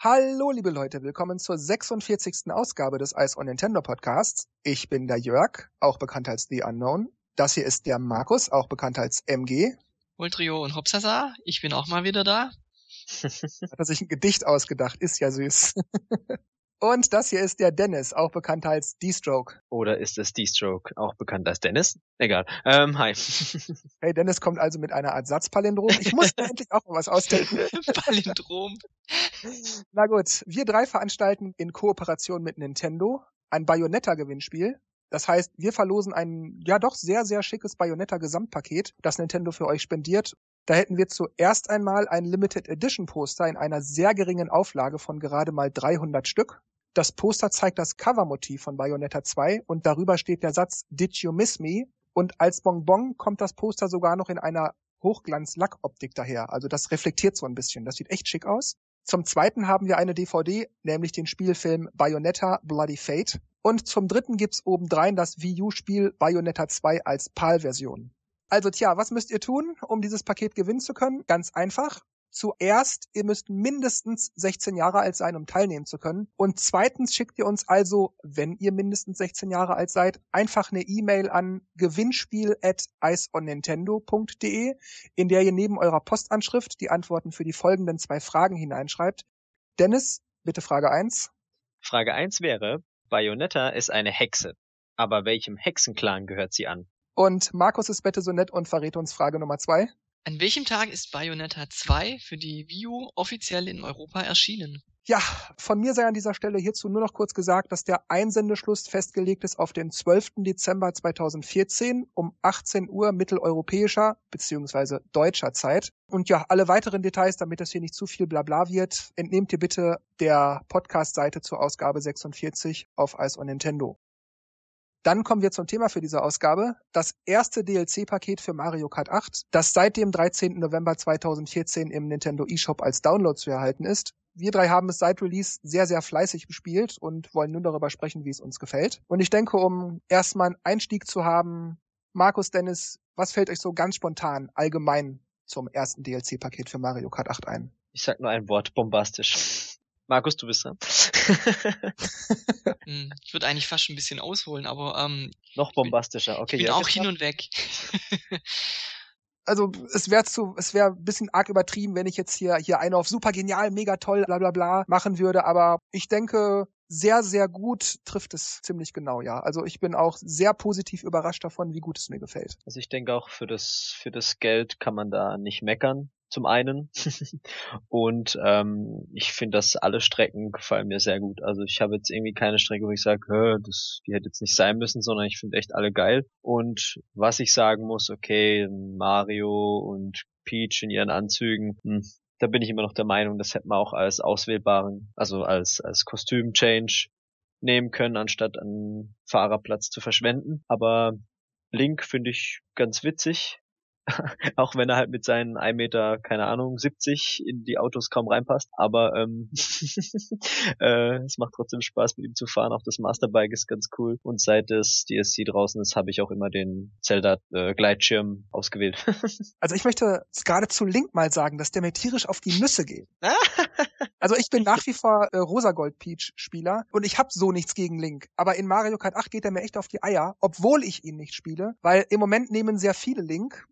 Hallo, liebe Leute, willkommen zur 46. Ausgabe des Ice on Nintendo Podcasts. Ich bin der Jörg, auch bekannt als The Unknown. Das hier ist der Markus, auch bekannt als MG. Ultrio und Hopsasa, ich bin auch mal wieder da. Hat er sich ein Gedicht ausgedacht, ist ja süß. Und das hier ist der Dennis, auch bekannt als D-Stroke. Oder ist es D-Stroke, auch bekannt als Dennis? Egal. Ähm, hi. Hey, Dennis kommt also mit einer Art Satzpalindrom. Ich muss endlich auch mal was ausdenken. Palindrom. Na gut, wir drei veranstalten in Kooperation mit Nintendo ein Bayonetta-Gewinnspiel. Das heißt, wir verlosen ein ja doch sehr, sehr schickes Bayonetta-Gesamtpaket, das Nintendo für euch spendiert. Da hätten wir zuerst einmal ein Limited Edition Poster in einer sehr geringen Auflage von gerade mal 300 Stück. Das Poster zeigt das Covermotiv von Bayonetta 2 und darüber steht der Satz Did you miss me? Und als Bonbon kommt das Poster sogar noch in einer Hochglanz-Lackoptik daher. Also das reflektiert so ein bisschen. Das sieht echt schick aus. Zum zweiten haben wir eine DVD, nämlich den Spielfilm Bayonetta Bloody Fate. Und zum dritten gibt's obendrein das Wii U-Spiel Bayonetta 2 als PAL-Version. Also tja, was müsst ihr tun, um dieses Paket gewinnen zu können? Ganz einfach. Zuerst, ihr müsst mindestens 16 Jahre alt sein, um teilnehmen zu können. Und zweitens schickt ihr uns also, wenn ihr mindestens 16 Jahre alt seid, einfach eine E-Mail an gewinnspiel at iceonnintendo.de, in der ihr neben eurer Postanschrift die Antworten für die folgenden zwei Fragen hineinschreibt. Dennis, bitte Frage 1. Frage 1 wäre, Bayonetta ist eine Hexe. Aber welchem Hexenclan gehört sie an? Und Markus ist bitte so nett und verrät uns Frage Nummer 2. An welchem Tag ist Bayonetta 2 für die Wii U offiziell in Europa erschienen? Ja, von mir sei an dieser Stelle hierzu nur noch kurz gesagt, dass der Einsendeschluss festgelegt ist auf den 12. Dezember 2014 um 18 Uhr mitteleuropäischer bzw. deutscher Zeit. Und ja, alle weiteren Details, damit das hier nicht zu viel Blabla wird, entnehmt ihr bitte der Podcast-Seite zur Ausgabe 46 auf Ice on Nintendo. Dann kommen wir zum Thema für diese Ausgabe. Das erste DLC-Paket für Mario Kart 8, das seit dem 13. November 2014 im Nintendo eShop als Download zu erhalten ist. Wir drei haben es seit Release sehr, sehr fleißig gespielt und wollen nun darüber sprechen, wie es uns gefällt. Und ich denke, um erstmal einen Einstieg zu haben, Markus, Dennis, was fällt euch so ganz spontan allgemein zum ersten DLC-Paket für Mario Kart 8 ein? Ich sag nur ein Wort, bombastisch. Markus, du bist dran. Hm, ich würde eigentlich fast schon ein bisschen ausholen, aber ähm, Noch bombastischer. Okay, ich bin ja, auch hin und weg. also es wäre zu, es wäre ein bisschen arg übertrieben, wenn ich jetzt hier hier eine auf super genial, mega toll, bla bla bla machen würde, aber ich denke, sehr, sehr gut trifft es ziemlich genau, ja. Also ich bin auch sehr positiv überrascht davon, wie gut es mir gefällt. Also ich denke auch für das für das Geld kann man da nicht meckern. Zum einen und ähm, ich finde, dass alle Strecken gefallen mir sehr gut. Also ich habe jetzt irgendwie keine Strecke, wo ich sage, das die hätte jetzt nicht sein müssen, sondern ich finde echt alle geil. Und was ich sagen muss, okay, Mario und Peach in ihren Anzügen, hm, da bin ich immer noch der Meinung, das hätte man auch als auswählbaren, also als als Kostüm-Change nehmen können, anstatt einen Fahrerplatz zu verschwenden. Aber Link finde ich ganz witzig. auch wenn er halt mit seinen 1 Meter, keine Ahnung, 70 in die Autos kaum reinpasst. Aber ähm, äh, es macht trotzdem Spaß, mit ihm zu fahren. Auch das Masterbike ist ganz cool. Und seit das DSC draußen ist, habe ich auch immer den Zelda-Gleitschirm ausgewählt. Also ich möchte gerade zu Link mal sagen, dass der mir tierisch auf die Nüsse geht. Also ich bin nach wie vor äh, Rosagold Peach Spieler und ich habe so nichts gegen Link. Aber in Mario Kart 8 geht er mir echt auf die Eier, obwohl ich ihn nicht spiele, weil im Moment nehmen sehr viele Link.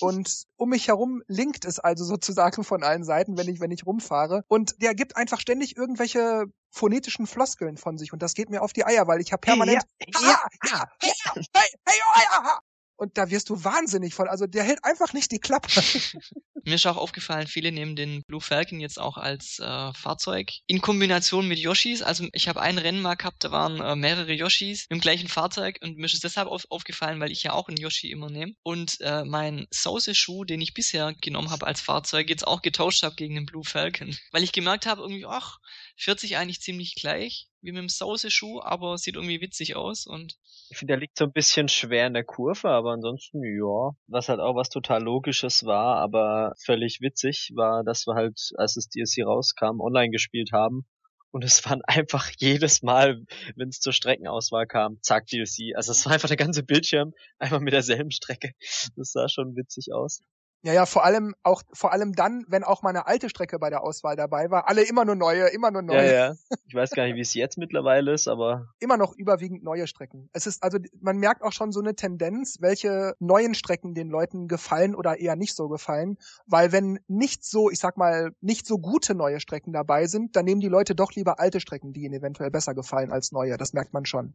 Und um mich herum linkt es also sozusagen von allen Seiten, wenn ich, wenn ich rumfahre. Und der gibt einfach ständig irgendwelche phonetischen Floskeln von sich. Und das geht mir auf die Eier, weil ich habe permanent. ja, ja, ja, hey, hey, oh, ja. Und da wirst du wahnsinnig von. Also der hält einfach nicht die Klappe. Mir ist auch aufgefallen, viele nehmen den Blue Falcon jetzt auch als äh, Fahrzeug in Kombination mit Yoshis. Also ich habe ein Rennen mal gehabt, da waren äh, mehrere Yoshis im gleichen Fahrzeug und mir ist es deshalb auf, aufgefallen, weil ich ja auch einen Yoshi immer nehme und äh, mein Sause-Schuh, den ich bisher genommen habe als Fahrzeug, jetzt auch getauscht habe gegen den Blue Falcon, weil ich gemerkt habe irgendwie, ach, fährt sich eigentlich ziemlich gleich wie mit dem Sause-Schuh, aber sieht irgendwie witzig aus und Ich finde, der liegt so ein bisschen schwer in der Kurve, aber ansonsten, ja. Was halt auch was total Logisches war, aber völlig witzig, war, dass wir halt, als das DSC rauskam, online gespielt haben. Und es waren einfach jedes Mal, wenn es zur Streckenauswahl kam, zack, DLC. Also es war einfach der ganze Bildschirm, einfach mit derselben Strecke. Das sah schon witzig aus. Ja, ja, vor allem auch, vor allem dann, wenn auch mal eine alte Strecke bei der Auswahl dabei war. Alle immer nur neue, immer nur neue. Ja, ja. Ich weiß gar nicht, wie es jetzt mittlerweile ist, aber. Immer noch überwiegend neue Strecken. Es ist also, man merkt auch schon so eine Tendenz, welche neuen Strecken den Leuten gefallen oder eher nicht so gefallen. Weil wenn nicht so, ich sag mal, nicht so gute neue Strecken dabei sind, dann nehmen die Leute doch lieber alte Strecken, die ihnen eventuell besser gefallen als neue. Das merkt man schon.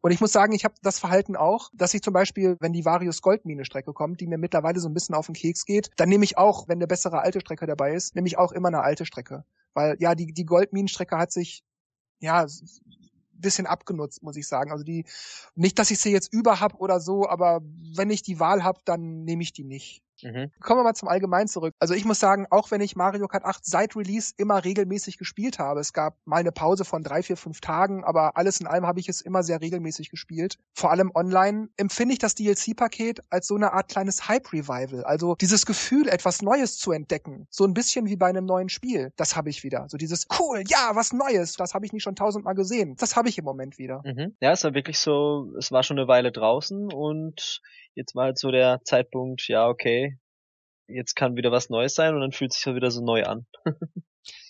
Und ich muss sagen, ich habe das Verhalten auch, dass ich zum Beispiel, wenn die Varius Goldmine Strecke kommt, die mir mittlerweile so ein bisschen auf den Keks geht, dann nehme ich auch, wenn eine bessere alte Strecke dabei ist, nehme ich auch immer eine alte Strecke. Weil ja, die, die Goldminenstrecke hat sich ja bisschen abgenutzt, muss ich sagen. Also die, nicht, dass ich sie jetzt über hab oder so, aber wenn ich die Wahl hab, dann nehme ich die nicht. Mhm. Kommen wir mal zum Allgemeinen zurück. Also ich muss sagen, auch wenn ich Mario Kart 8 seit Release immer regelmäßig gespielt habe, es gab mal eine Pause von drei, vier, fünf Tagen, aber alles in allem habe ich es immer sehr regelmäßig gespielt. Vor allem online empfinde ich das DLC-Paket als so eine Art kleines Hype-Revival. Also dieses Gefühl, etwas Neues zu entdecken. So ein bisschen wie bei einem neuen Spiel. Das habe ich wieder. So dieses cool, ja, was Neues. Das habe ich nicht schon tausendmal gesehen. Das habe ich im Moment wieder. Mhm. Ja, es war wirklich so, es war schon eine Weile draußen und jetzt war halt so der Zeitpunkt, ja, okay, jetzt kann wieder was Neues sein und dann fühlt sich ja wieder so neu an.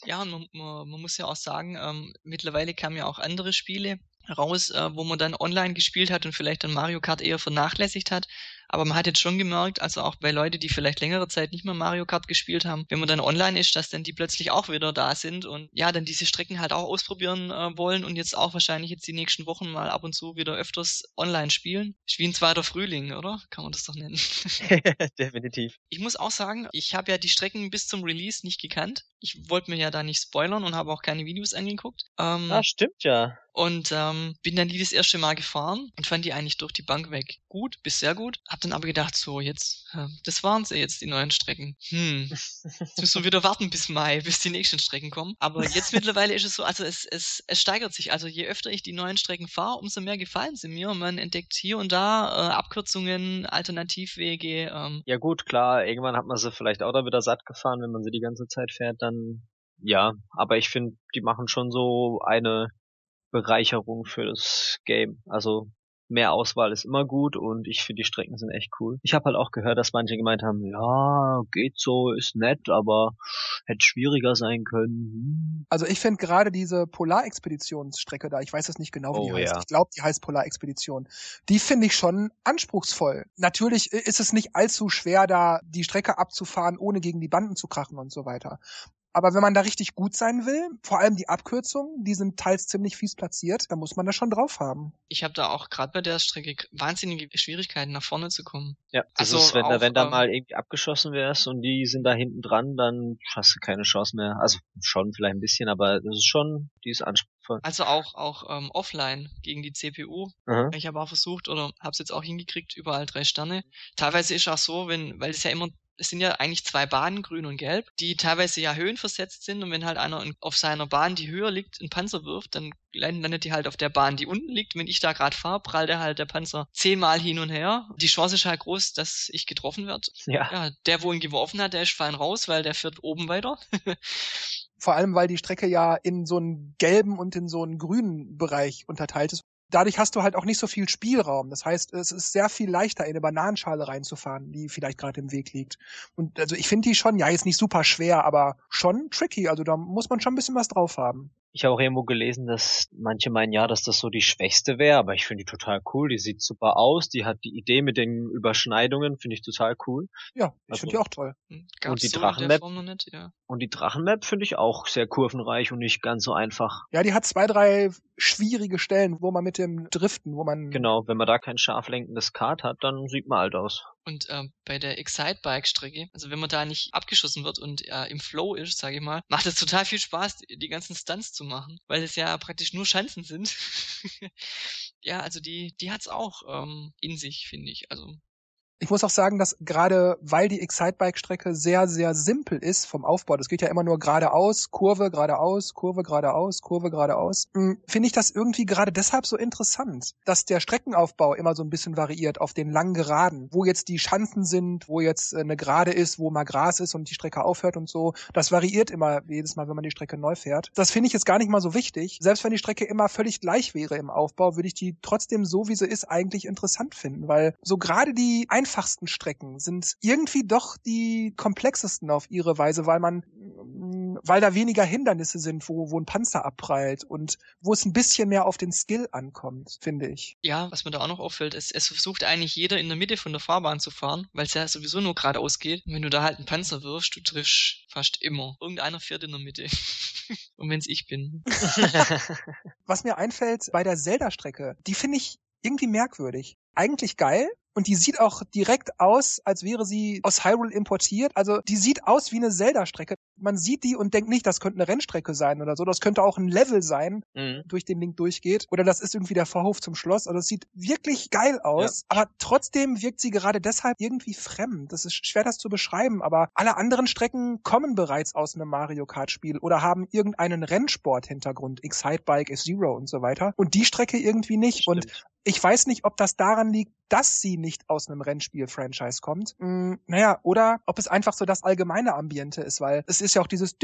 ja, und man, man, muss ja auch sagen, ähm, mittlerweile kamen ja auch andere Spiele raus, äh, wo man dann online gespielt hat und vielleicht dann Mario Kart eher vernachlässigt hat. Aber man hat jetzt schon gemerkt, also auch bei Leuten, die vielleicht längere Zeit nicht mehr Mario Kart gespielt haben, wenn man dann online ist, dass dann die plötzlich auch wieder da sind und ja, dann diese Strecken halt auch ausprobieren äh, wollen und jetzt auch wahrscheinlich jetzt die nächsten Wochen mal ab und zu wieder öfters online spielen. Ist wie ein zweiter Frühling, oder? Kann man das doch nennen. Definitiv. Ich muss auch sagen, ich habe ja die Strecken bis zum Release nicht gekannt. Ich wollte mir ja da nicht spoilern und habe auch keine Videos angeguckt. Ähm, ah, stimmt ja. Und ähm, bin dann die das erste Mal gefahren und fand die eigentlich durch die Bank weg gut, bis sehr gut. Hab dann aber gedacht, so jetzt, das waren sie jetzt, die neuen Strecken. Hm, jetzt müssen wir wieder warten bis Mai, bis die nächsten Strecken kommen. Aber jetzt mittlerweile ist es so, also es, es, es steigert sich. Also je öfter ich die neuen Strecken fahre, umso mehr gefallen sie mir. Man entdeckt hier und da äh, Abkürzungen, Alternativwege. Ähm. Ja gut, klar, irgendwann hat man sie vielleicht auch da wieder satt gefahren, wenn man sie die ganze Zeit fährt, dann ja, aber ich finde, die machen schon so eine Bereicherung für das Game. Also mehr Auswahl ist immer gut und ich finde die Strecken sind echt cool. Ich habe halt auch gehört, dass manche gemeint haben, ja, geht so, ist nett, aber hätte schwieriger sein können. Hm. Also ich finde gerade diese Polarexpeditionsstrecke da, ich weiß jetzt nicht genau, wie oh, die heißt. Ja. Ich glaube, die heißt Polarexpedition. Die finde ich schon anspruchsvoll. Natürlich ist es nicht allzu schwer, da die Strecke abzufahren, ohne gegen die Banden zu krachen und so weiter. Aber wenn man da richtig gut sein will, vor allem die Abkürzungen, die sind teils ziemlich fies platziert, da muss man das schon drauf haben. Ich habe da auch gerade bei der Strecke wahnsinnige Schwierigkeiten, nach vorne zu kommen. Ja, also ist, wenn, auch, da, wenn da ähm, mal irgendwie abgeschossen wärst und die sind da hinten dran, dann hast du keine Chance mehr. Also schon vielleicht ein bisschen, aber das ist schon, die ist anspruchsvoll. Also auch auch ähm, offline gegen die CPU. Mhm. Ich habe auch versucht oder habe es jetzt auch hingekriegt, überall drei Sterne. Teilweise ist auch so, wenn, weil es ja immer es sind ja eigentlich zwei Bahnen, grün und gelb, die teilweise ja höhenversetzt sind und wenn halt einer auf seiner Bahn, die höher liegt, einen Panzer wirft, dann landet die halt auf der Bahn, die unten liegt. Wenn ich da gerade fahre, prallt er halt der Panzer zehnmal hin und her. Die Chance ist halt groß, dass ich getroffen werde. Ja. ja. Der, wo ihn geworfen hat, der ist fein raus, weil der fährt oben weiter. Vor allem, weil die Strecke ja in so einen gelben und in so einen grünen Bereich unterteilt ist dadurch hast du halt auch nicht so viel Spielraum. Das heißt, es ist sehr viel leichter, in eine Bananenschale reinzufahren, die vielleicht gerade im Weg liegt. Und also ich finde die schon, ja, jetzt nicht super schwer, aber schon tricky. Also da muss man schon ein bisschen was drauf haben. Ich habe auch irgendwo gelesen, dass manche meinen, ja, dass das so die schwächste wäre, aber ich finde die total cool. Die sieht super aus. Die hat die Idee mit den Überschneidungen, finde ich total cool. Ja, ich also, finde die auch toll. Hm, gab's und die so Drachenmap. Ja. Und die Drachenmap finde ich auch sehr kurvenreich und nicht ganz so einfach. Ja, die hat zwei, drei schwierige Stellen, wo man mit dem Driften, wo man. Genau, wenn man da kein scharf lenkendes Kart hat, dann sieht man alt aus. Und ähm, bei der Excite-Bike-Strecke, also wenn man da nicht abgeschossen wird und äh, im Flow ist, sage ich mal, macht es total viel Spaß, die, die ganzen Stunts zu machen, weil es ja praktisch nur Schanzen sind. ja, also die, die hat's auch ähm, in sich, finde ich. Also ich muss auch sagen, dass gerade weil die Excitebike-Strecke sehr, sehr simpel ist vom Aufbau, das geht ja immer nur geradeaus, Kurve geradeaus, Kurve geradeaus, Kurve geradeaus, hm, finde ich das irgendwie gerade deshalb so interessant, dass der Streckenaufbau immer so ein bisschen variiert auf den langen Geraden, wo jetzt die Schanzen sind, wo jetzt äh, eine Gerade ist, wo mal Gras ist und die Strecke aufhört und so. Das variiert immer jedes Mal, wenn man die Strecke neu fährt. Das finde ich jetzt gar nicht mal so wichtig. Selbst wenn die Strecke immer völlig gleich wäre im Aufbau, würde ich die trotzdem so, wie sie ist, eigentlich interessant finden, weil so gerade die einfachsten Strecken sind irgendwie doch die komplexesten auf ihre Weise, weil man, mm, weil da weniger Hindernisse sind, wo, wo ein Panzer abprallt und wo es ein bisschen mehr auf den Skill ankommt, finde ich. Ja, was mir da auch noch auffällt, ist, es versucht eigentlich jeder in der Mitte von der Fahrbahn zu fahren, weil es ja sowieso nur geradeaus geht. Und wenn du da halt einen Panzer wirfst, du triffst fast immer. Irgendeiner fährt in der Mitte. Und wenn's ich bin. Was mir einfällt bei der Zelda-Strecke, die finde ich irgendwie merkwürdig. Eigentlich geil, und die sieht auch direkt aus, als wäre sie aus Hyrule importiert. Also die sieht aus wie eine Zelda-Strecke. Man sieht die und denkt nicht, das könnte eine Rennstrecke sein oder so. Das könnte auch ein Level sein, mhm. durch den Link durchgeht. Oder das ist irgendwie der Vorhof zum Schloss. Also es sieht wirklich geil aus. Ja. Aber trotzdem wirkt sie gerade deshalb irgendwie fremd. Das ist schwer, das zu beschreiben. Aber alle anderen Strecken kommen bereits aus einem Mario Kart-Spiel oder haben irgendeinen Rennsport-Hintergrund. Excitebike, F-Zero und so weiter. Und die Strecke irgendwie nicht. Und ich weiß nicht, ob das daran liegt, dass sie nicht aus einem Rennspiel-Franchise kommt. Hm, naja, oder ob es einfach so das allgemeine Ambiente ist, weil es ist ja auch dieses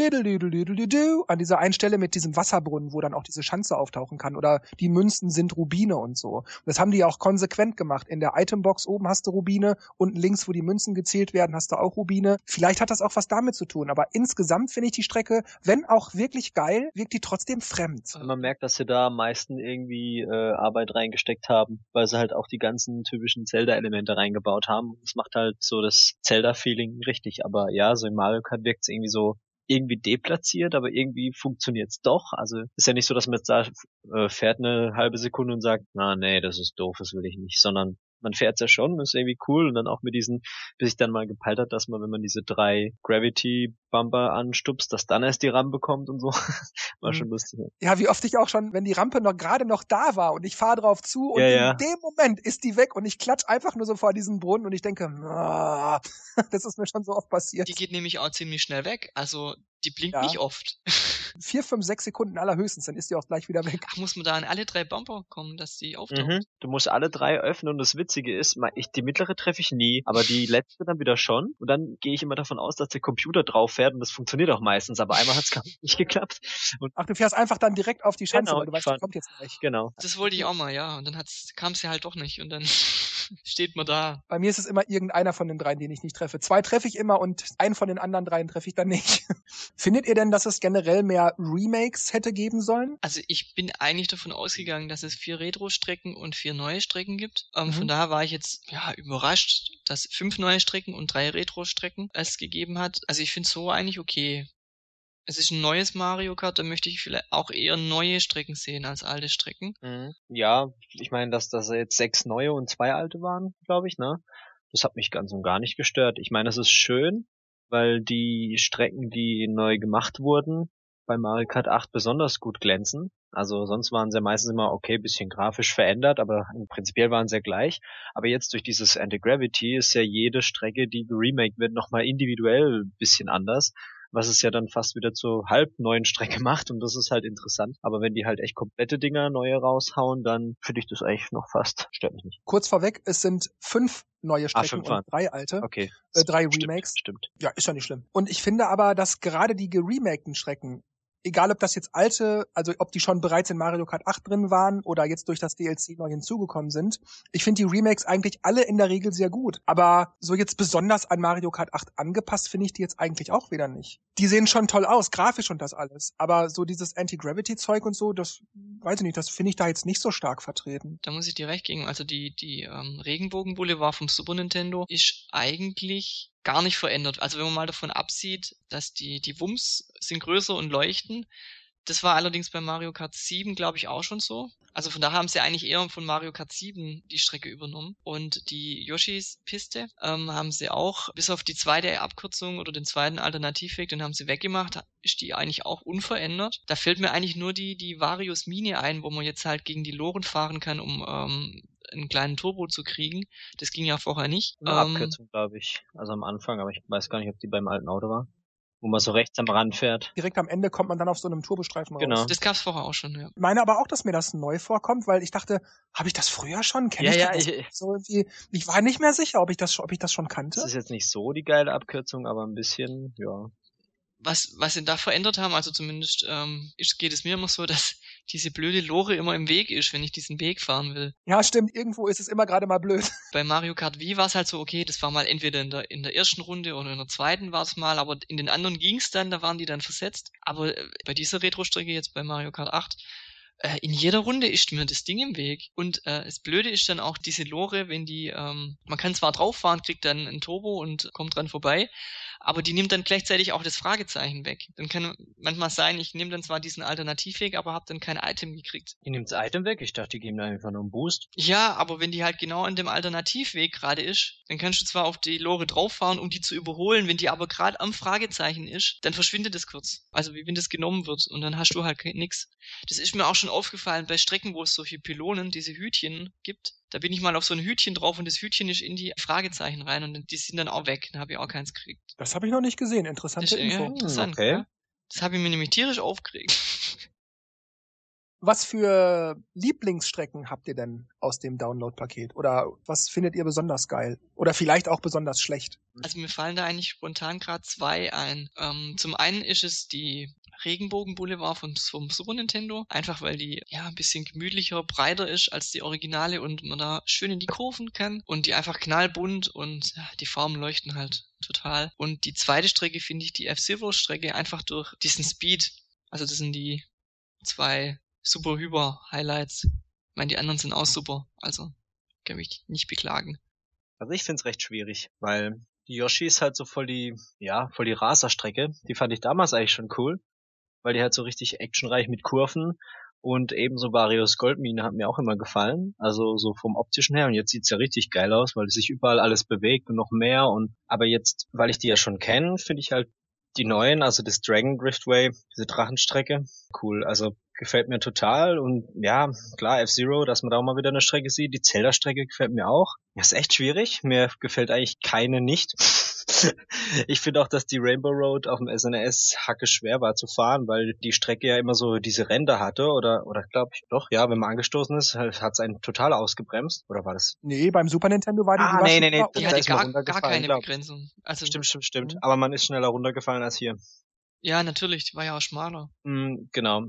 an dieser einen Stelle mit diesem Wasserbrunnen, wo dann auch diese Schanze auftauchen kann oder die Münzen sind Rubine und so. Und das haben die ja auch konsequent gemacht. In der Itembox oben hast du Rubine, unten links, wo die Münzen gezählt werden, hast du auch Rubine. Vielleicht hat das auch was damit zu tun, aber insgesamt finde ich die Strecke, wenn auch wirklich geil, wirkt die trotzdem fremd. Man merkt, dass sie da am meisten irgendwie äh, Arbeit reingesteckt haben, weil sie halt auch die ganzen typischen Zelda-Elemente reingebaut haben. Das macht halt so das Zelda-Feeling richtig. Aber ja, so in Mario Kart wirkt es irgendwie so irgendwie deplatziert, aber irgendwie funktioniert's doch. Also ist ja nicht so, dass man jetzt da äh, fährt eine halbe Sekunde und sagt, na nee, das ist doof, das will ich nicht, sondern man fährt's ja schon, ist irgendwie cool und dann auch mit diesen, bis ich dann mal gepeilt hat, dass man, wenn man diese drei Gravity Bumper anstupst, dass dann erst die Rampe kommt und so. war mhm. schon lustig. Ja, wie oft ich auch schon, wenn die Rampe noch gerade noch da war und ich fahre drauf zu und ja, in ja. dem Moment ist die weg und ich klatsch einfach nur so vor diesen Brunnen und ich denke, oh, das ist mir schon so oft passiert. Die geht nämlich auch ziemlich schnell weg. Also die blinkt ja. nicht oft. Vier, fünf, sechs Sekunden allerhöchstens, dann ist die auch gleich wieder weg. Ach, muss man da an alle drei Bumper kommen, dass die auftaucht? Mhm. Du musst alle drei öffnen und das Witzige ist, ich, die mittlere treffe ich nie, aber die letzte dann wieder schon. Und dann gehe ich immer davon aus, dass der Computer drauf fährt und das funktioniert auch meistens, aber einmal hat es gar nicht geklappt. Und Ach, du fährst einfach dann direkt auf die Schanze, genau, weil du weißt, die kommt jetzt gleich. Genau. Das wollte ich auch mal, ja. Und dann kam es ja halt doch nicht. Und dann steht man da. Bei mir ist es immer irgendeiner von den dreien, den ich nicht treffe. Zwei treffe ich immer und einen von den anderen dreien treffe ich dann nicht. Findet ihr denn, dass es generell mehr Remakes hätte geben sollen? Also ich bin eigentlich davon ausgegangen, dass es vier Retro-Strecken und vier neue Strecken gibt. Ähm, mhm. Von daher war ich jetzt ja überrascht, dass fünf neue Strecken und drei Retro-Strecken es gegeben hat. Also ich finde so eigentlich okay es ist ein neues Mario Kart, da möchte ich vielleicht auch eher neue Strecken sehen als alte Strecken. Mhm. Ja, ich meine, dass das jetzt sechs neue und zwei alte waren, glaube ich, ne? Das hat mich ganz und gar nicht gestört. Ich meine, es ist schön, weil die Strecken, die neu gemacht wurden, bei Mario Kart 8 besonders gut glänzen. Also sonst waren sie meistens immer okay, bisschen grafisch verändert, aber prinzipiell waren sie ja gleich. Aber jetzt durch dieses Anti-Gravity ist ja jede Strecke, die geremaked wird, nochmal individuell bisschen anders was es ja dann fast wieder zur halb neuen Strecke macht und das ist halt interessant. Aber wenn die halt echt komplette Dinger neue raushauen, dann finde ich das eigentlich noch fast. Stört mich nicht. Kurz vorweg, es sind fünf neue ah, Strecken ah, und drei alte. Okay. Äh, drei Remakes. Stimmt. Ja, ist ja nicht schlimm. Und ich finde aber, dass gerade die geremakten Strecken egal ob das jetzt alte, also ob die schon bereits in Mario Kart 8 drin waren oder jetzt durch das DLC neu hinzugekommen sind. Ich finde die Remakes eigentlich alle in der Regel sehr gut. Aber so jetzt besonders an Mario Kart 8 angepasst finde ich die jetzt eigentlich auch wieder nicht. Die sehen schon toll aus, grafisch und das alles. Aber so dieses Anti-Gravity-Zeug und so, das weiß ich nicht, das finde ich da jetzt nicht so stark vertreten. Da muss ich dir recht geben. Also die, die ähm, Regenbogen-Boulevard vom Super Nintendo ist eigentlich gar nicht verändert. Also wenn man mal davon absieht, dass die, die Wumms sind größer und leuchten. Das war allerdings bei Mario Kart 7, glaube ich, auch schon so. Also von daher haben sie eigentlich eher von Mario Kart 7 die Strecke übernommen. Und die Yoshis Piste ähm, haben sie auch, bis auf die zweite Abkürzung oder den zweiten Alternativweg, den haben sie weggemacht, ist die eigentlich auch unverändert. Da fällt mir eigentlich nur die, die Varius Mine ein, wo man jetzt halt gegen die Loren fahren kann, um ähm, einen kleinen Turbo zu kriegen. Das ging ja vorher nicht. Eine ähm, Abkürzung, glaube ich. Also am Anfang, aber ich weiß gar nicht, ob die beim alten Auto war. Wo man so rechts am Rand fährt. Direkt am Ende kommt man dann auf so einem Turbostreifen genau. raus. Das gab's vorher auch schon, ja. Ich meine aber auch, dass mir das neu vorkommt, weil ich dachte, habe ich das früher schon? Kenn ja, ich ja, das? Ich, so irgendwie, ich war nicht mehr sicher, ob ich das, ob ich das schon kannte. Das ist jetzt nicht so die geile Abkürzung, aber ein bisschen, ja, was, was sie da verändert haben, also zumindest ähm, ist, geht es mir immer so, dass diese blöde Lore immer im Weg ist, wenn ich diesen Weg fahren will. Ja, stimmt, irgendwo ist es immer gerade mal blöd. Bei Mario Kart Wii war es halt so, okay, das war mal entweder in der, in der ersten Runde oder in der zweiten war es mal, aber in den anderen ging's dann, da waren die dann versetzt. Aber äh, bei dieser Retro-Strecke jetzt bei Mario Kart 8 äh, in jeder Runde ist mir das Ding im Weg. Und äh, das Blöde ist dann auch diese Lore, wenn die, ähm, man kann zwar drauf fahren, kriegt dann ein Turbo und kommt dran vorbei, aber die nimmt dann gleichzeitig auch das Fragezeichen weg. Dann kann manchmal sein, ich nehme dann zwar diesen Alternativweg, aber habe dann kein Item gekriegt. Die nimmt das Item weg? Ich dachte, die geben da einfach nur einen Boost. Ja, aber wenn die halt genau an dem Alternativweg gerade ist, dann kannst du zwar auf die Lore drauffahren, um die zu überholen, wenn die aber gerade am Fragezeichen ist, dann verschwindet es kurz. Also wie wenn das genommen wird und dann hast du halt nix. Das ist mir auch schon aufgefallen bei Strecken, wo es solche Pylonen, diese Hütchen gibt. Da bin ich mal auf so ein Hütchen drauf und das Hütchen ist in die Fragezeichen rein und die sind dann auch weg. Dann habe ich auch keins gekriegt. Das habe ich noch nicht gesehen. Interessante Das, Info. ja, interessant, okay. ja. Das habe ich mir nämlich tierisch aufgeregt. Was für Lieblingsstrecken habt ihr denn aus dem Download-Paket? Oder was findet ihr besonders geil? Oder vielleicht auch besonders schlecht? Also mir fallen da eigentlich spontan gerade zwei ein. Ähm, zum einen ist es die Regenbogen-Boulevard vom, vom Super Nintendo, einfach weil die ja ein bisschen gemütlicher, breiter ist als die Originale und man da schön in die Kurven kann und die einfach knallbunt und ja, die Farben leuchten halt total. Und die zweite Strecke finde ich die F-Zero-Strecke einfach durch diesen Speed. Also das sind die zwei super hyper Highlights. Ich meine, die anderen sind auch super, also kann mich nicht beklagen. Also ich find's recht schwierig, weil die Yoshi ist halt so voll die, ja, voll die Raserstrecke. Die fand ich damals eigentlich schon cool, weil die halt so richtig actionreich mit Kurven und ebenso Varios Goldmine hat mir auch immer gefallen. Also so vom optischen her. Und jetzt sieht's ja richtig geil aus, weil sich überall alles bewegt und noch mehr. Und aber jetzt, weil ich die ja schon kenne, finde ich halt die neuen, also das Dragon Driftway, diese Drachenstrecke, cool. Also gefällt mir total. Und ja, klar, F-Zero, dass man da auch mal wieder eine Strecke sieht. Die Zelda-Strecke gefällt mir auch. Das ist echt schwierig. Mir gefällt eigentlich keine nicht. ich finde auch, dass die Rainbow Road auf dem SNES hacke schwer war zu fahren, weil die Strecke ja immer so diese Ränder hatte oder oder glaube ich doch, ja, wenn man angestoßen ist, hat es einen total ausgebremst oder war das? Nee, beim Super Nintendo war die, Ah, nee, nee, nee, Die hatte gar, gar keine glaub. Begrenzung. Also, Stimmt, stimmt, stimmt. Mhm. Aber man ist schneller runtergefallen als hier. ja, natürlich, die war ja auch schmaler. Mm, genau.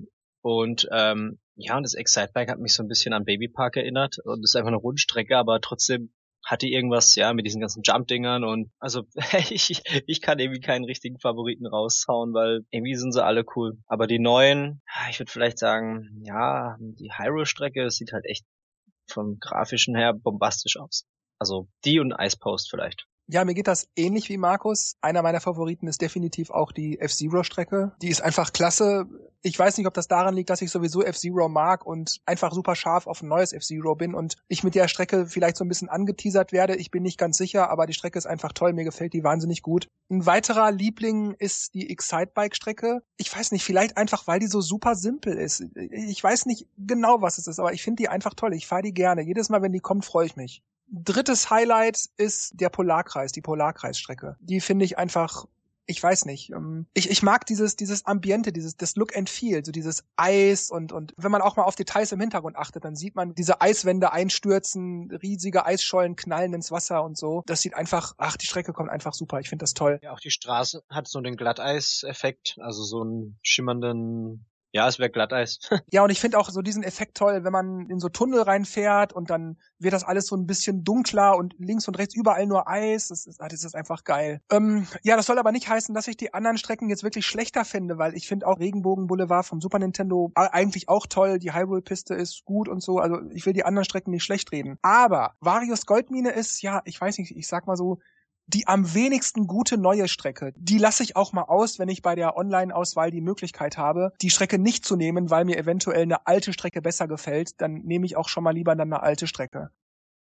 Und ähm, ja, und das Excitebike hat mich so ein bisschen an Baby Park erinnert. Und das ist einfach eine Rundstrecke, aber trotzdem hatte irgendwas, ja, mit diesen ganzen Jump-Dingern und also ich, ich kann irgendwie keinen richtigen Favoriten raushauen, weil irgendwie sind sie alle cool. Aber die neuen, ich würde vielleicht sagen, ja, die Hyrule-Strecke sieht halt echt vom grafischen her bombastisch aus. Also die und Ice Post vielleicht. Ja, mir geht das ähnlich wie Markus. Einer meiner Favoriten ist definitiv auch die F-Zero-Strecke. Die ist einfach klasse. Ich weiß nicht, ob das daran liegt, dass ich sowieso F-Zero mag und einfach super scharf auf ein neues F-Zero bin und ich mit der Strecke vielleicht so ein bisschen angeteasert werde. Ich bin nicht ganz sicher, aber die Strecke ist einfach toll. Mir gefällt die wahnsinnig gut. Ein weiterer Liebling ist die Excitebike-Strecke. Ich weiß nicht, vielleicht einfach, weil die so super simpel ist. Ich weiß nicht genau, was es ist, aber ich finde die einfach toll. Ich fahre die gerne. Jedes Mal, wenn die kommt, freue ich mich. Drittes Highlight ist der Polarkreis, die Polarkreisstrecke. Die finde ich einfach, ich weiß nicht, ähm, ich, ich mag dieses, dieses Ambiente, dieses, das Look and Feel, so dieses Eis und, und wenn man auch mal auf Details im Hintergrund achtet, dann sieht man diese Eiswände einstürzen, riesige Eisschollen knallen ins Wasser und so. Das sieht einfach, ach, die Strecke kommt einfach super. Ich finde das toll. Ja, auch die Straße hat so den Glatteis-Effekt, also so einen schimmernden, ja, es wäre Glatteis. Ja, und ich finde auch so diesen Effekt toll, wenn man in so Tunnel reinfährt und dann wird das alles so ein bisschen dunkler und links und rechts überall nur Eis. Das ist, ah, das ist einfach geil. Ähm, ja, das soll aber nicht heißen, dass ich die anderen Strecken jetzt wirklich schlechter finde, weil ich finde auch Regenbogen Boulevard vom Super Nintendo eigentlich auch toll. Die Hyrule-Piste ist gut und so. Also ich will die anderen Strecken nicht schlecht reden. Aber Varios Goldmine ist, ja, ich weiß nicht, ich sag mal so, die am wenigsten gute neue Strecke. Die lasse ich auch mal aus, wenn ich bei der Online-Auswahl die Möglichkeit habe, die Strecke nicht zu nehmen, weil mir eventuell eine alte Strecke besser gefällt. Dann nehme ich auch schon mal lieber dann eine alte Strecke.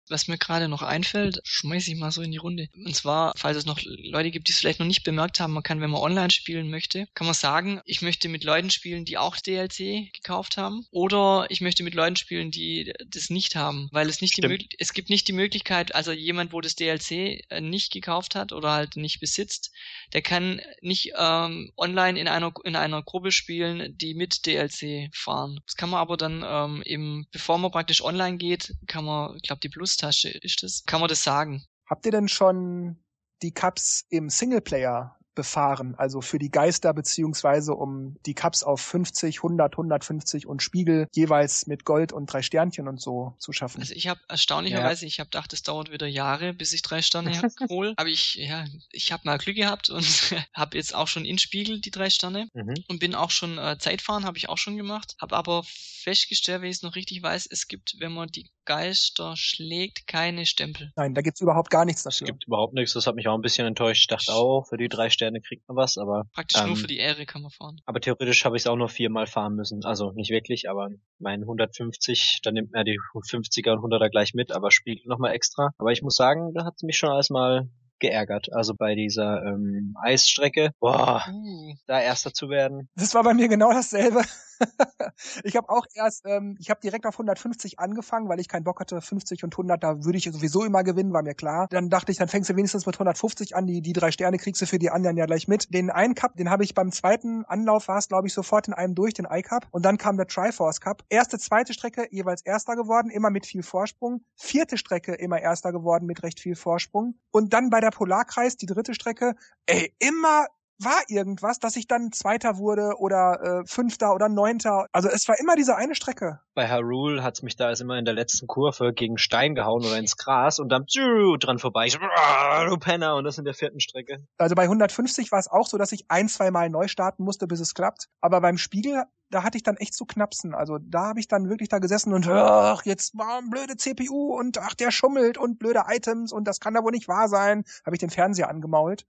Was mir gerade noch einfällt, schmeiß ich mal so in die Runde. Und zwar, falls es noch Leute gibt, die es vielleicht noch nicht bemerkt haben, man kann, wenn man online spielen möchte, kann man sagen, ich möchte mit Leuten spielen, die auch DLC gekauft haben. Oder ich möchte mit Leuten spielen, die das nicht haben. Weil es nicht die Stimmt. Möglichkeit, es gibt nicht die Möglichkeit, also jemand, wo das DLC äh, nicht gekauft hat oder halt nicht besitzt, der kann nicht ähm, online in einer in einer Gruppe spielen, die mit DLC fahren. Das kann man aber dann ähm, eben, bevor man praktisch online geht, kann man, ich glaube die Plus-Tasche ist das, kann man das sagen. Habt ihr denn schon die Cups im Singleplayer befahren, also für die Geister beziehungsweise um die Cups auf 50, 100, 150 und Spiegel jeweils mit Gold und drei Sternchen und so zu schaffen. Also ich habe erstaunlicherweise, ja. ich habe gedacht, es dauert wieder Jahre, bis ich drei Sterne hole, aber ich ja, ich habe mal Glück gehabt und habe jetzt auch schon in Spiegel die drei Sterne mhm. und bin auch schon äh, Zeitfahren habe ich auch schon gemacht, habe aber festgestellt, wenn ich es noch richtig weiß, es gibt, wenn man die Geister schlägt, keine Stempel. Nein, da gibt's überhaupt gar nichts dafür. Es gibt überhaupt nichts, das hat mich auch ein bisschen enttäuscht. Ich dachte auch, für die drei Sterne kriegt man was, aber. Praktisch ähm, nur für die Ehre kann man fahren. Aber theoretisch habe ich es auch nur viermal fahren müssen. Also nicht wirklich, aber mein 150, dann nimmt man die 50er und 100er gleich mit, aber spielt nochmal extra. Aber ich muss sagen, da hat mich schon alles mal geärgert. Also bei dieser ähm, Eisstrecke, boah, uh. da erster zu werden. Das war bei mir genau dasselbe. ich habe auch erst, ähm, ich habe direkt auf 150 angefangen, weil ich keinen Bock hatte, 50 und 100, da würde ich sowieso immer gewinnen, war mir klar. Dann dachte ich, dann fängst du wenigstens mit 150 an, die, die drei Sterne kriegst du für die anderen ja gleich mit. Den einen Cup, den habe ich beim zweiten Anlauf, war es glaube ich sofort in einem durch, den I-Cup. Und dann kam der Triforce Cup. Erste, zweite Strecke jeweils erster geworden, immer mit viel Vorsprung. Vierte Strecke immer erster geworden mit recht viel Vorsprung. Und dann bei der Polarkreis, die dritte Strecke, ey, immer war irgendwas, dass ich dann Zweiter wurde oder äh, Fünfter oder Neunter. Also es war immer diese eine Strecke. Bei Harul hat's mich da immer in der letzten Kurve gegen Stein gehauen oder ins Gras und dann tschu, dran vorbei. Ich, du Penner und das in der vierten Strecke. Also bei 150 war es auch so, dass ich ein, zwei Mal neu starten musste, bis es klappt. Aber beim Spiegel, da hatte ich dann echt zu knapsen. Also da habe ich dann wirklich da gesessen und ach, jetzt war ein blöde CPU und ach, der schummelt und blöde Items und das kann da wohl nicht wahr sein. Habe ich den Fernseher angemault.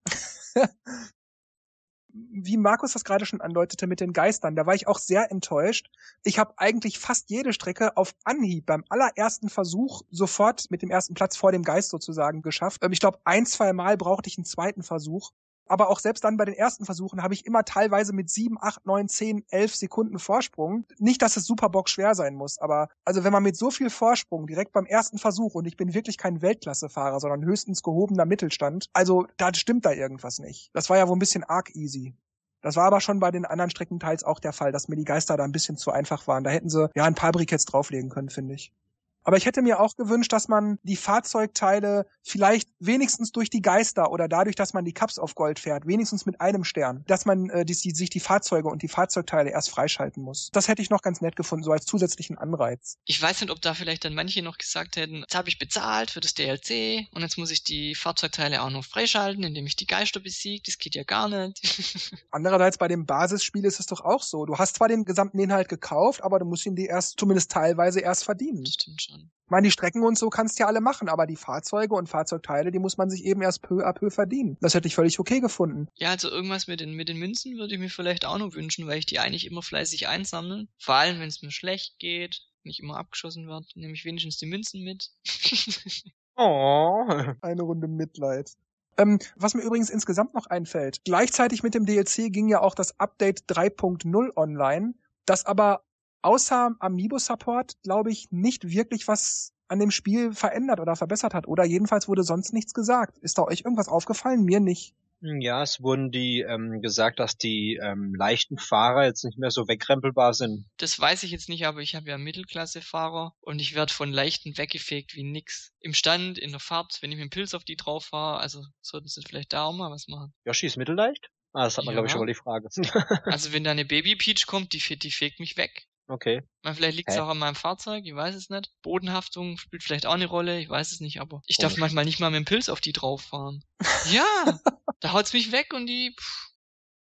wie Markus das gerade schon andeutete mit den Geistern, da war ich auch sehr enttäuscht. Ich habe eigentlich fast jede Strecke auf Anhieb beim allerersten Versuch sofort mit dem ersten Platz vor dem Geist sozusagen geschafft. Ähm, ich glaube, ein, zwei Mal brauchte ich einen zweiten Versuch. Aber auch selbst dann bei den ersten Versuchen habe ich immer teilweise mit sieben, acht, neun, zehn, elf Sekunden Vorsprung. Nicht, dass es super bock schwer sein muss, aber also wenn man mit so viel Vorsprung direkt beim ersten Versuch und ich bin wirklich kein Weltklassefahrer, sondern höchstens gehobener Mittelstand, also da stimmt da irgendwas nicht. Das war ja wohl ein bisschen arg easy. Das war aber schon bei den anderen Strecken teils auch der Fall, dass mir die Geister da ein bisschen zu einfach waren. Da hätten sie ja ein paar Briketts drauflegen können, finde ich. Aber ich hätte mir auch gewünscht, dass man die Fahrzeugteile vielleicht wenigstens durch die Geister oder dadurch, dass man die Cups auf Gold fährt, wenigstens mit einem Stern, dass man äh, die, die, sich die Fahrzeuge und die Fahrzeugteile erst freischalten muss. Das hätte ich noch ganz nett gefunden, so als zusätzlichen Anreiz. Ich weiß nicht, ob da vielleicht dann manche noch gesagt hätten, jetzt habe ich bezahlt für das DLC und jetzt muss ich die Fahrzeugteile auch noch freischalten, indem ich die Geister besiege. Das geht ja gar nicht. Andererseits bei dem Basisspiel ist es doch auch so. Du hast zwar den gesamten Inhalt gekauft, aber du musst ihn dir erst zumindest teilweise erst verdienen. Stimmt schon. Ich meine, die Strecken und so kannst du ja alle machen, aber die Fahrzeuge und Fahrzeugteile, die muss man sich eben erst peu à peu verdienen. Das hätte ich völlig okay gefunden. Ja, also irgendwas mit den, mit den Münzen würde ich mir vielleicht auch noch wünschen, weil ich die eigentlich immer fleißig einsammle. Vor allem, wenn es mir schlecht geht, nicht immer abgeschossen wird, nehme ich wenigstens die Münzen mit. oh. Eine Runde Mitleid. Ähm, was mir übrigens insgesamt noch einfällt, gleichzeitig mit dem DLC ging ja auch das Update 3.0 online, das aber außer Amiibo-Support, glaube ich, nicht wirklich was an dem Spiel verändert oder verbessert hat. Oder jedenfalls wurde sonst nichts gesagt. Ist da euch irgendwas aufgefallen? Mir nicht. Hm, ja, es wurden die ähm, gesagt, dass die ähm, leichten Fahrer jetzt nicht mehr so wegrempelbar sind. Das weiß ich jetzt nicht, aber ich habe ja Mittelklasse-Fahrer und ich werde von leichten weggefegt wie nix. Im Stand, in der Fahrt, wenn ich mit dem Pilz auf die drauf fahre, also sollten sie vielleicht da auch mal was machen. Yoshi ist mittelleicht? Ah, das hat man, ja. glaube ich, schon mal die Frage. also wenn da eine Baby Peach kommt, die, die fegt mich weg. Okay. Man, vielleicht liegt es auch an meinem Fahrzeug, ich weiß es nicht. Bodenhaftung spielt vielleicht auch eine Rolle, ich weiß es nicht, aber ich darf manchmal nicht mal mit dem Pilz auf die drauf fahren. ja, da haut's mich weg und die. Pff.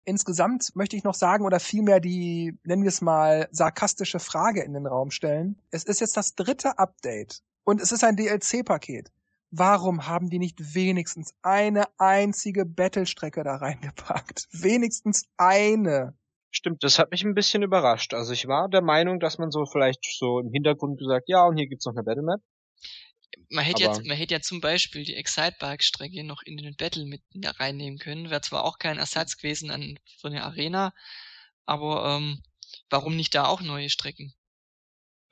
Insgesamt möchte ich noch sagen oder vielmehr die, nennen wir es mal, sarkastische Frage in den Raum stellen. Es ist jetzt das dritte Update und es ist ein DLC-Paket. Warum haben die nicht wenigstens eine einzige Battle-Strecke da reingepackt? Wenigstens eine. Stimmt, das hat mich ein bisschen überrascht. Also ich war der Meinung, dass man so vielleicht so im Hintergrund gesagt, ja, und hier gibt's noch eine Battle Map. Man hätte, ja, man hätte ja zum Beispiel die Excitebike-Strecke noch in den Battle mit reinnehmen können. Wäre zwar auch kein Ersatz gewesen an so eine Arena, aber ähm, warum nicht da auch neue Strecken?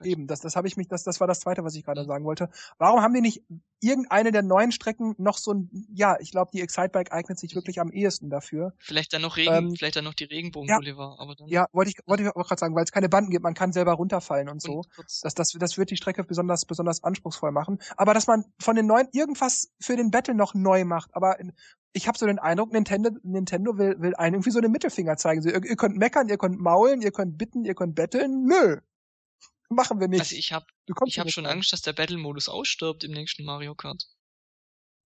Eben, das, das habe ich mich, das, das war das zweite, was ich gerade sagen wollte. Warum haben die nicht irgendeine der neuen Strecken noch so ein, ja, ich glaube, die Excitebike eignet sich wirklich am ehesten dafür. Vielleicht dann noch Regen, ähm, vielleicht dann noch die Regenbogen-Boulevard, ja, aber dann. Ja, wollte ich, wollte ich auch gerade sagen, weil es keine Banden gibt, man kann selber runterfallen und so. Und das, das, das wird die Strecke besonders, besonders anspruchsvoll machen. Aber dass man von den neuen irgendwas für den Battle noch neu macht, aber ich habe so den Eindruck, Nintendo, Nintendo will, will einen irgendwie so den Mittelfinger zeigen. So, ihr, ihr könnt meckern, ihr könnt maulen, ihr könnt bitten, ihr könnt betteln. Nö. Machen wir nicht. Also ich habe ich hab schon rein. Angst, dass der Battle-Modus ausstirbt im nächsten Mario Kart.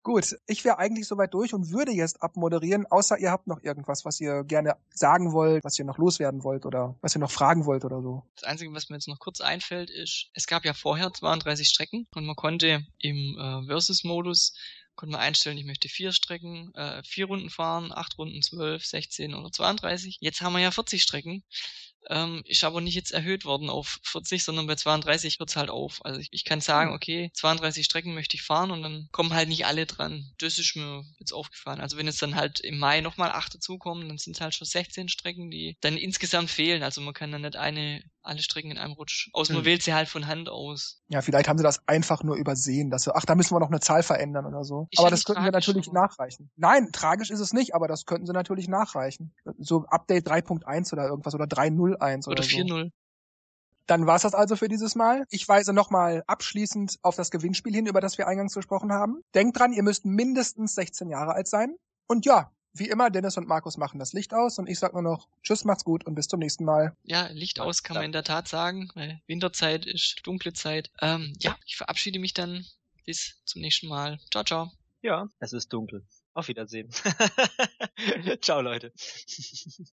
Gut, ich wäre eigentlich soweit durch und würde jetzt abmoderieren, außer ihr habt noch irgendwas, was ihr gerne sagen wollt, was ihr noch loswerden wollt oder was ihr noch fragen wollt oder so. Das Einzige, was mir jetzt noch kurz einfällt, ist, es gab ja vorher 32 Strecken und man konnte im äh, Versus-Modus konnte man einstellen, ich möchte vier Strecken, äh, vier Runden fahren, acht Runden, zwölf, 16 oder 32. Jetzt haben wir ja 40 Strecken ähm, ist aber nicht jetzt erhöht worden auf 40, sondern bei 32 hört's halt auf. Also ich, ich kann sagen, hm. okay, 32 Strecken möchte ich fahren und dann kommen halt nicht alle dran. Das ist mir jetzt aufgefallen. Also wenn jetzt dann halt im Mai nochmal acht dazukommen, dann sind es halt schon 16 Strecken, die dann insgesamt fehlen. Also man kann dann nicht eine alle Strecken in einem Rutsch. Aus hm. man wählt sie halt von Hand aus. Ja, vielleicht haben sie das einfach nur übersehen, dass wir, ach, da müssen wir noch eine Zahl verändern oder so. Ich aber das könnten wir natürlich aber. nachreichen. Nein, tragisch ist es nicht, aber das könnten sie natürlich nachreichen. So Update 3.1 oder irgendwas oder 3.01 oder, oder 4.0. So. Dann war's das also für dieses Mal. Ich weise nochmal abschließend auf das Gewinnspiel hin, über das wir eingangs gesprochen haben. Denkt dran, ihr müsst mindestens 16 Jahre alt sein. Und ja, wie immer, Dennis und Markus machen das Licht aus und ich sag nur noch Tschüss, macht's gut und bis zum nächsten Mal. Ja, Licht aus kann man in der Tat sagen, weil Winterzeit ist dunkle Zeit. Ähm, ja, ich verabschiede mich dann bis zum nächsten Mal. Ciao, ciao. Ja, es ist dunkel. Auf Wiedersehen. ciao, Leute.